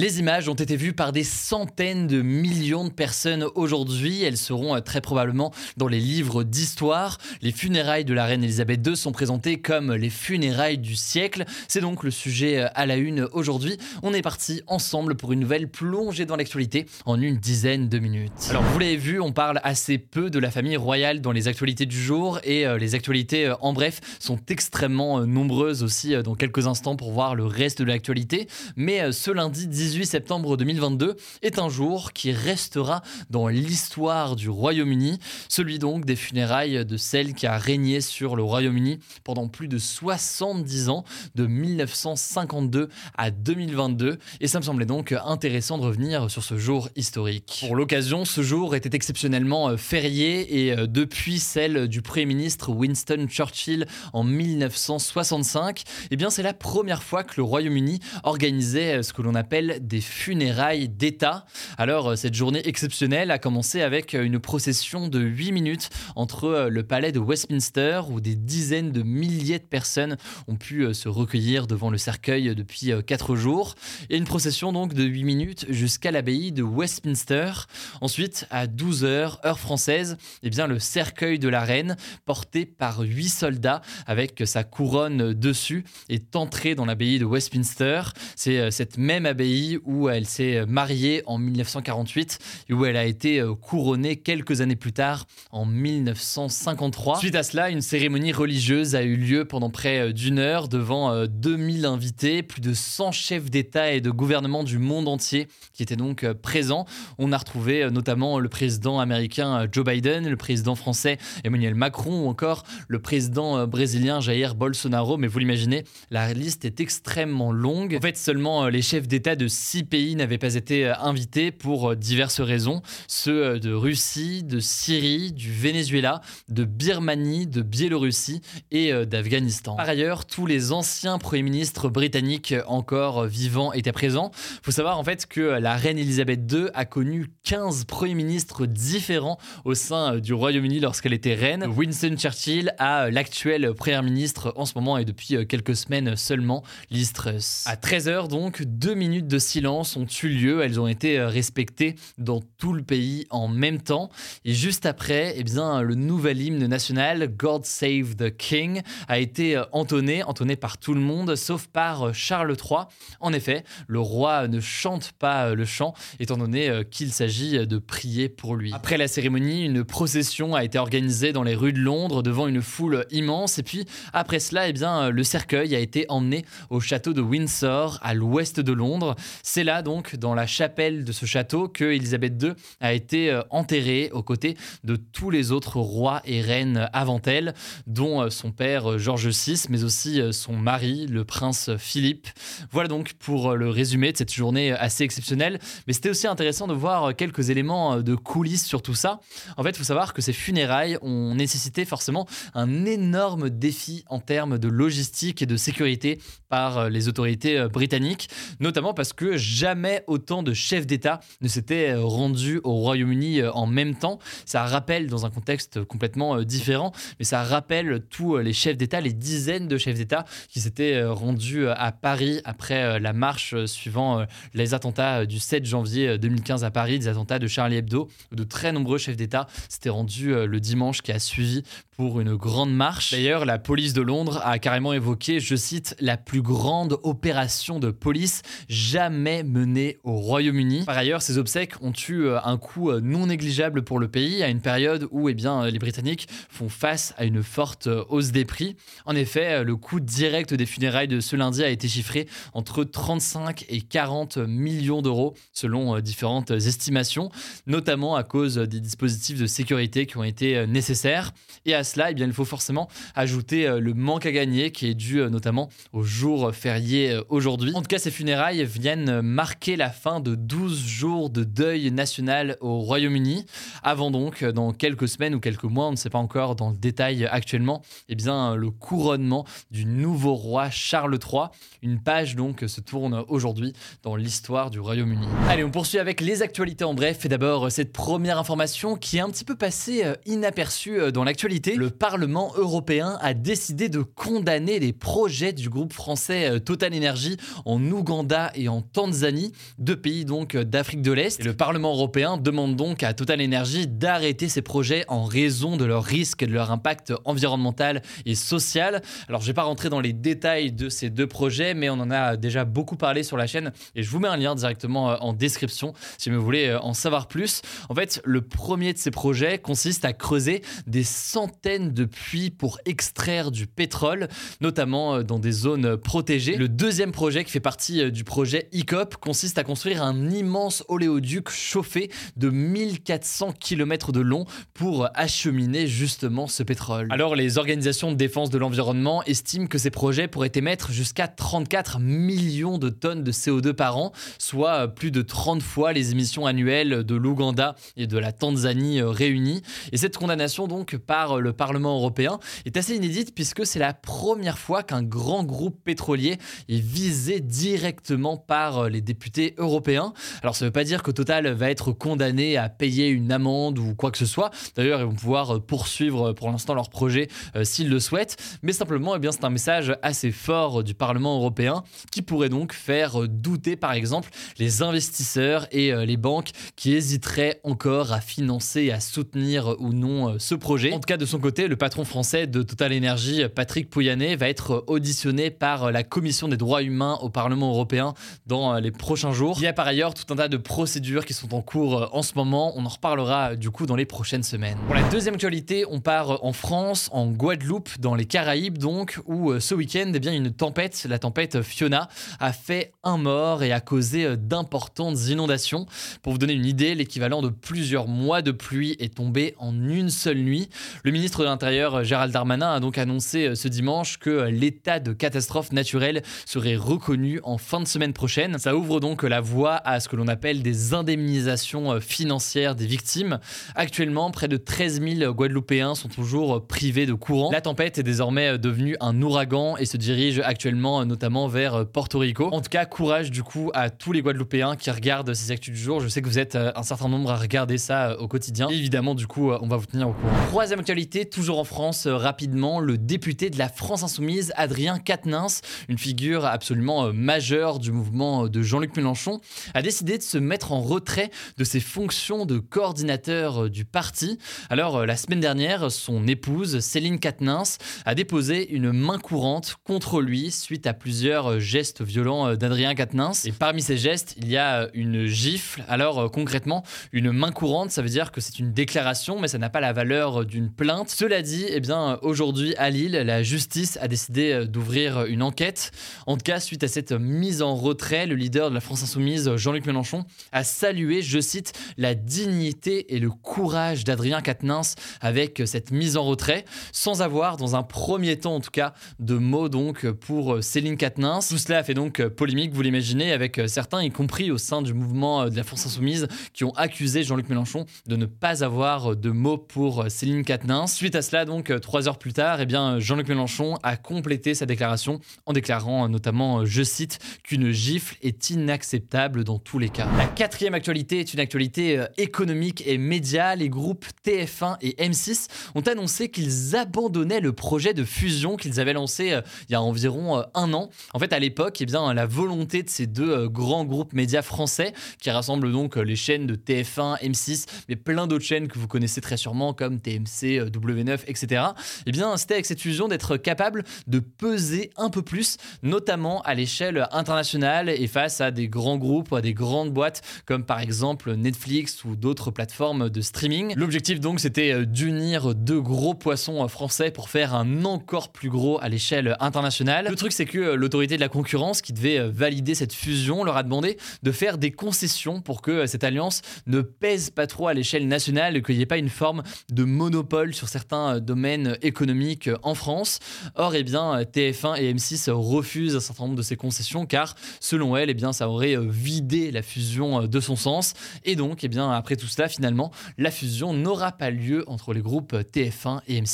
Les images ont été vues par des centaines de millions de personnes aujourd'hui. Elles seront euh, très probablement dans les livres d'histoire. Les funérailles de la reine Elisabeth II sont présentées comme les funérailles du siècle. C'est donc le sujet euh, à la une aujourd'hui. On est parti ensemble pour une nouvelle plongée dans l'actualité en une dizaine de minutes. Alors vous l'avez vu, on parle assez peu de la famille royale dans les actualités du jour et euh, les actualités en bref sont extrêmement nombreuses aussi dans quelques instants pour voir le reste de l'actualité. Mais ce lundi 18 septembre 2022 est un jour qui restera dans l'histoire du Royaume-Uni, celui donc des funérailles de celle qui a régné sur le Royaume-Uni pendant plus de 70 ans, de 1952 à 2022. Et ça me semblait donc intéressant de revenir sur ce jour historique. Pour l'occasion, ce jour était exceptionnellement euh, férié et euh, depuis celle du Premier ministre Winston Churchill en 1965, eh bien c'est la première fois que le Royaume-Uni organisait euh, ce que l'on appelle des funérailles d'État. Alors, euh, cette journée exceptionnelle a commencé avec euh, une procession de 8 minutes entre euh, le palais de Westminster, où des dizaines de milliers de personnes ont pu se recueillir devant le cercueil depuis 4 jours, et une procession donc de 8 minutes jusqu'à l'abbaye de Westminster. Ensuite, à 12 heures, heure française, eh bien, le cercueil de la reine, porté par 8 soldats avec sa couronne dessus, est entré dans l'abbaye de Westminster. C'est cette même abbaye où elle s'est mariée en 1948 et où elle a été euh, couronnée quelques années plus tard en 1953. Suite à cela, une cérémonie religieuse a eu lieu pendant près euh, d'une heure devant 2000 euh, invités, plus de 100 chefs d'État et de gouvernement du monde entier qui étaient donc présents. On a retrouvé notamment le président américain Joe Biden, le président français Emmanuel Macron ou encore le président brésilien Jair Bolsonaro. Mais vous l'imaginez, la liste est extrêmement longue. En fait, seulement les chefs d'État de six pays n'avaient pas été euh, invités pour euh, diverses raisons. Ceux euh, de Russie, de Syrie, du Venezuela, de Birmanie, de Biélorussie et d'Afghanistan. Par ailleurs, tous les anciens premiers ministres britanniques encore vivants étaient présents. Il faut savoir en fait que la reine Elisabeth II a connu 15 premiers ministres différents au sein du Royaume-Uni lorsqu'elle était reine. Winston Churchill a l'actuel premier ministre en ce moment et depuis quelques semaines seulement, Liz Truss. À 13h donc, deux minutes de silence ont eu lieu. Elles ont été euh, respectées dans tout le pays en même temps. Et juste après, eh bien, le nouvel hymne national, God Save the King, a été euh, entonné, entonné par tout le monde, sauf par euh, Charles III. En effet, le roi ne chante pas le chant, étant donné qu'il s'agit de prier pour lui. Après la cérémonie, une procession a été organisée dans les rues de Londres devant une foule immense. Et puis, après cela, eh bien, le cercueil a été emmené au château de Windsor, à l'ouest de Londres. C'est là donc, dans la chapelle de ce château, que Elisabeth II a été euh, enterrée aux côtés de tous les autres rois et reines avant elle, dont euh, son père euh, George VI, mais aussi son mari, le prince Philippe. Voilà donc pour le résumé de cette journée assez exceptionnelle. Mais c'était aussi intéressant de voir quelques éléments de coulisses sur tout ça. En fait, il faut savoir que ces funérailles ont nécessité forcément un énorme défi en termes de logistique et de sécurité par les autorités britanniques, notamment parce que jamais autant de chefs d'État ne s'étaient euh, rendus au Royaume-Uni euh, en même temps. Ça rappelle, dans un contexte complètement euh, différent, mais ça rappelle tous les chefs d'État, les dizaines de chefs d'État qui s'étaient rendus à Paris après la marche suivant les attentats du 7 janvier 2015 à Paris, des attentats de Charlie Hebdo, de très nombreux chefs d'État s'étaient rendus le dimanche qui a suivi pour une grande marche. D'ailleurs, la police de Londres a carrément évoqué, je cite, la plus grande opération de police jamais jamais au Royaume-Uni. Par ailleurs, ces obsèques ont eu un coût non négligeable pour le pays à une période où eh bien, les Britanniques font face à une forte hausse des prix. En effet, le coût direct des funérailles de ce lundi a été chiffré entre 35 et 40 millions d'euros selon différentes estimations, notamment à cause des dispositifs de sécurité qui ont été nécessaires. Et à cela, eh bien, il faut forcément ajouter le manque à gagner qui est dû notamment au jour férié aujourd'hui. En tout cas, ces funérailles viennent marquer la fin de 12 jours de deuil national au Royaume-Uni, avant donc, dans quelques semaines ou quelques mois, on ne sait pas encore dans le détail actuellement, eh bien, le couronnement du nouveau roi Charles III. Une page donc se tourne aujourd'hui dans l'histoire du Royaume-Uni. Allez, on poursuit avec les actualités en bref. Et d'abord, cette première information qui est un petit peu passée euh, inaperçue euh, dans l'actualité. Le Parlement européen a décidé de condamner les projets du groupe français euh, Total Energy en Ouganda et en Tanzanie, deux pays donc d'Afrique de l'Est. Le Parlement européen demande donc à Total Energy d'arrêter ces projets en raison de leurs risques et de leur impact environnemental et social. Alors, je vais pas rentrer dans les détails de ces deux projets, mais on en a déjà beaucoup parlé sur la chaîne et je vous mets un lien directement en description si vous voulez en savoir plus. En fait, le premier de ces projets consiste à creuser des centaines de puits pour extraire du pétrole, notamment dans des zones protégées. Le deuxième projet qui fait partie du projet ICOP consiste à construire un immense oléoduc chauffé de 1400 km de long pour acheminer justement ce pétrole. Alors les organisations de défense de l'environnement estiment que ces projets pourraient émettre jusqu'à 34 millions de tonnes de CO2 par an, soit plus de 30 fois les émissions annuelles de l'Ouganda et de la Tanzanie euh, réunies. Et cette condamnation donc par le Parlement européen est assez inédite puisque c'est la première fois qu'un grand groupe pétrolier est visé directement par euh, les députés européens. Alors ça ne veut pas dire que Total va être condamné à payer une amende ou quoi que ce soit. D'ailleurs, ils vont pouvoir euh, poursuivre pour l'instant leur projet s'ils le souhaitent. Mais simplement, eh c'est un message assez fort du Parlement européen qui pourrait donc faire douter par exemple les investisseurs et les banques qui hésiteraient encore à financer à soutenir ou non ce projet. En tout cas, de son côté, le patron français de Total Energy, Patrick Pouyanné, va être auditionné par la Commission des droits humains au Parlement européen dans les prochains jours. Il y a par ailleurs tout un tas de procédures qui sont en cours en ce moment. On en reparlera du coup dans les prochaines semaines. Pour la deuxième actualité, on part en France, en Guadeloupe, dans les Caraïbes donc, où ce week-end, eh bien, une tempête, la tempête Fiona, a fait un mort et a causé d'importantes inondations. Pour vous donner une idée, l'équivalent de plusieurs mois de pluie est tombé en une seule nuit. Le ministre de l'Intérieur, Gérald Darmanin, a donc annoncé euh, ce dimanche que l'état de catastrophe naturelle serait reconnu en fin de semaine prochaine. Ça ouvre donc la voie à ce que l'on appelle des indemnisations euh, financières des victimes. Actuellement, près de 13 000 Guadeloupéens sont toujours privés de courant. La tempête est désormais devenue un ouragan et se dirige actuellement notamment vers Porto Rico. En tout cas, courage du coup à tous les Guadeloupéens qui regardent ces actus du jour. Je sais que vous êtes euh, un certain nombre à regarder ça au quotidien. évidemment, du coup, on va vous tenir au courant. Troisième actualité, toujours en France, euh, rapidement, le député de la France Insoumise, Adrien Quatennens, une figure absolument euh, majeure du mouvement euh, de Jean-Luc Mélenchon, a décidé de se mettre en retrait de ses fonctions de coordinateur du parti. Alors, la semaine dernière, son épouse, Céline Quatennens, a déposé une main courante contre lui suite à plusieurs gestes violents d'Adrien Quatennens. Et parmi ces gestes, il y a une gifle. Alors, concrètement, une main courante, ça veut dire que c'est une déclaration, mais ça n'a pas la valeur d'une plainte. Cela dit, eh bien, aujourd'hui à Lille, la justice a décidé euh, d'ouvrir une enquête. En tout cas, suite à cette mise en retrait, le leader de la France Insoumise, Jean-Luc Mélenchon, a salué, je cite, la dignité et le courage d'Adrien Quatennens avec cette mise en retrait, sans avoir, dans un premier temps en tout cas, de mots donc pour Céline Quatennens. Tout cela a fait donc polémique, vous l'imaginez, avec certains, y compris au sein du mouvement de la France Insoumise, qui ont accusé Jean-Luc Mélenchon de ne pas avoir de mots pour Céline Quatennens. Suite à cela, donc, trois heures plus tard, eh bien, Jean-Luc Mélenchon a complété sa déclaration en déclarant notamment, je cite, qu'une gifle est inacceptable dans tous les cas. La quatrième actualité est une actualité euh, économique et média. Les groupes TF1 et M6 ont annoncé qu'ils abandonnaient le projet de fusion qu'ils avaient lancé euh, il y a environ euh, un an. En fait, à l'époque, eh la volonté de ces deux grands groupes médias français, qui rassemblent donc les chaînes de TF1, M6, mais plein d'autres chaînes que vous connaissez très sûrement comme TMC, W9, etc. Eh c'était avec cette fusion d'être capable de peser un peu plus, notamment à l'échelle internationale, et face à des grands groupes, à des grandes boîtes comme par exemple Netflix ou d'autres plateformes de streaming. L'objectif donc c'était euh, d'unir deux gros poissons euh, français pour faire un encore plus gros à l'échelle internationale. Le truc c'est que euh, l'autorité de la concurrence qui devait valider cette fusion leur a demandé de faire des concessions pour que cette alliance ne pèse pas trop à l'échelle nationale et qu'il n'y ait pas une forme de monopole sur certains domaines économiques en France. Or, eh bien, TF1 et M6 refusent un certain nombre de ces concessions car, selon elles, eh bien, ça aurait vidé la fusion de son sens. Et donc, eh bien, après tout cela, finalement, la fusion n'aura pas lieu entre les groupes TF1 et M6.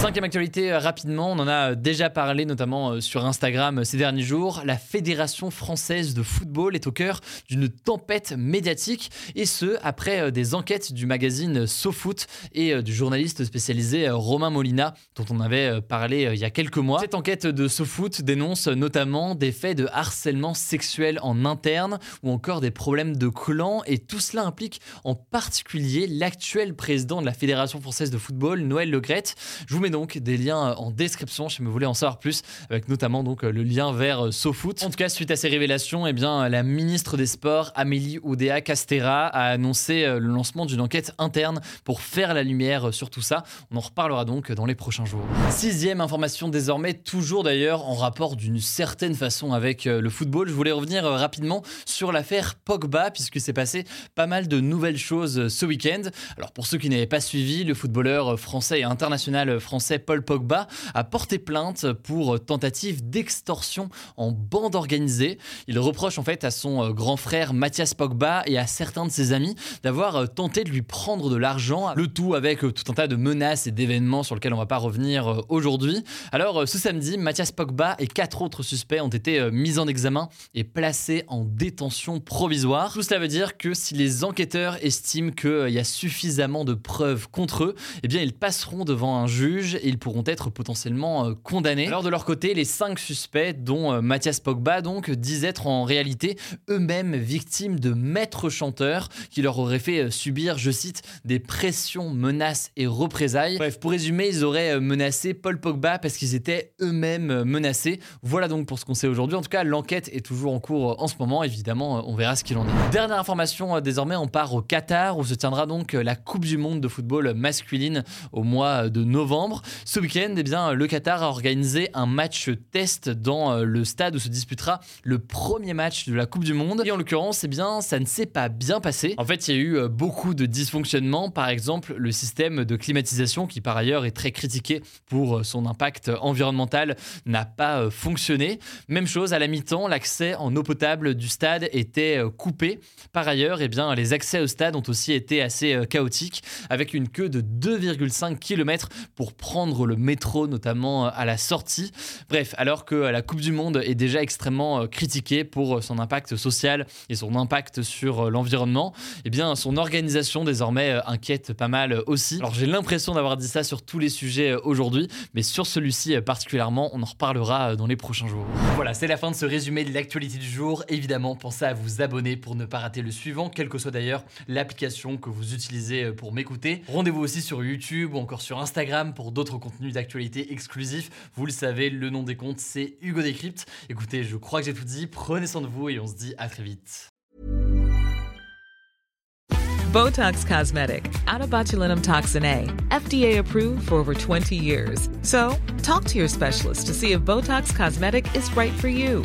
Cinquième actualité, rapidement, on en a déjà parlé notamment sur Instagram ces derniers jours. La Fédération française de football est au cœur d'une tempête médiatique et ce, après des enquêtes du magazine SoFoot et du journaliste spécialisé Romain Molina, dont on avait parlé il y a quelques mois. Cette enquête de SoFoot dénonce notamment des faits de harcèlement sexuel en interne ou encore des problèmes de clan et tout cela implique en particulier l'actuel président de la Fédération française de football, Noël Legrette. Je vous mets donc des liens en description si vous voulez en savoir plus, avec notamment donc le lien vers SoFoot. En tout cas, suite à ces révélations, eh bien, la ministre des Sports, Amélie Oudéa Castera, a annoncé le lancement d'une enquête interne pour faire la lumière sur tout ça. On en reparlera donc dans les prochains jours. Sixième information désormais, toujours d'ailleurs en rapport d'une certaine façon avec le football. Je voulais revenir rapidement sur l'affaire Pogba, puisque c'est passé pas mal de nouvelles choses ce week-end. Alors pour ceux qui n'avaient pas suivi, le footballeur français et international français Paul Pogba a porté plainte pour tentative d'extorsion en bande organisée. Il reproche en fait à son grand frère Mathias Pogba et à certains de ses amis d'avoir tenté de lui prendre de l'argent, le tout avec tout un tas de menaces et d'événements sur lesquels on va pas revenir aujourd'hui. Alors ce samedi, Mathias Pogba et quatre autres suspects ont été mis en examen et placés en détention provisoire. Tout cela veut dire que si les enquêteurs estiment qu'il y a suffisamment de preuves contre eux, eh bien ils passeront devant un juge et ils pourront être potentiellement euh, condamnés. Alors de leur côté, les cinq suspects, dont euh, Mathias Pogba, donc, disent être en réalité eux-mêmes victimes de maîtres chanteurs qui leur auraient fait euh, subir, je cite, des pressions, menaces et représailles. Bref, pour résumer, ils auraient menacé Paul Pogba parce qu'ils étaient eux-mêmes menacés. Voilà donc pour ce qu'on sait aujourd'hui. En tout cas, l'enquête est toujours en cours en ce moment. Évidemment, on verra ce qu'il en est. Dernière information, désormais, on part au Qatar où se tiendra donc la Coupe du Monde de football masculine au mois de novembre. Ce week-end, eh bien, le Qatar a organisé un match test dans le stade où se disputera le premier match de la Coupe du Monde. Et en l'occurrence, eh bien, ça ne s'est pas bien passé. En fait, il y a eu beaucoup de dysfonctionnements. Par exemple, le système de climatisation, qui par ailleurs est très critiqué pour son impact environnemental, n'a pas fonctionné. Même chose à la mi-temps, l'accès en eau potable du stade était coupé. Par ailleurs, eh bien, les accès au stade ont aussi été assez euh, chaotiques, avec une queue de 2,5 km pour prendre le métro, notamment euh, à la sortie. Bref, alors que euh, la Coupe du Monde est déjà extrêmement critiquée pour son impact social et son impact sur l'environnement, eh bien, son organisation désormais inquiète pas mal aussi. Alors j'ai l'impression d'avoir dit ça sur tous les sujets aujourd'hui, mais sur celui-ci particulièrement, on en reparlera dans les prochains jours. Voilà, c'est la fin de ce résumé de l'actualité jour. Évidemment, pensez à vous abonner pour ne pas rater le suivant, quelle que soit d'ailleurs l'application que vous utilisez euh, pour m'écouter. Rendez-vous aussi sur YouTube ou encore sur Instagram pour d'autres contenus d'actualité exclusifs. Vous le savez, le nom des comptes, c'est Hugo Décrypte. Écoutez, je crois que j'ai tout dit. Prenez soin de vous et on se dit à très vite. Botox Cosmetic, out of botulinum toxin A, FDA approved for over 20 years. So, talk to your specialist to see if Botox Cosmetic is right for you.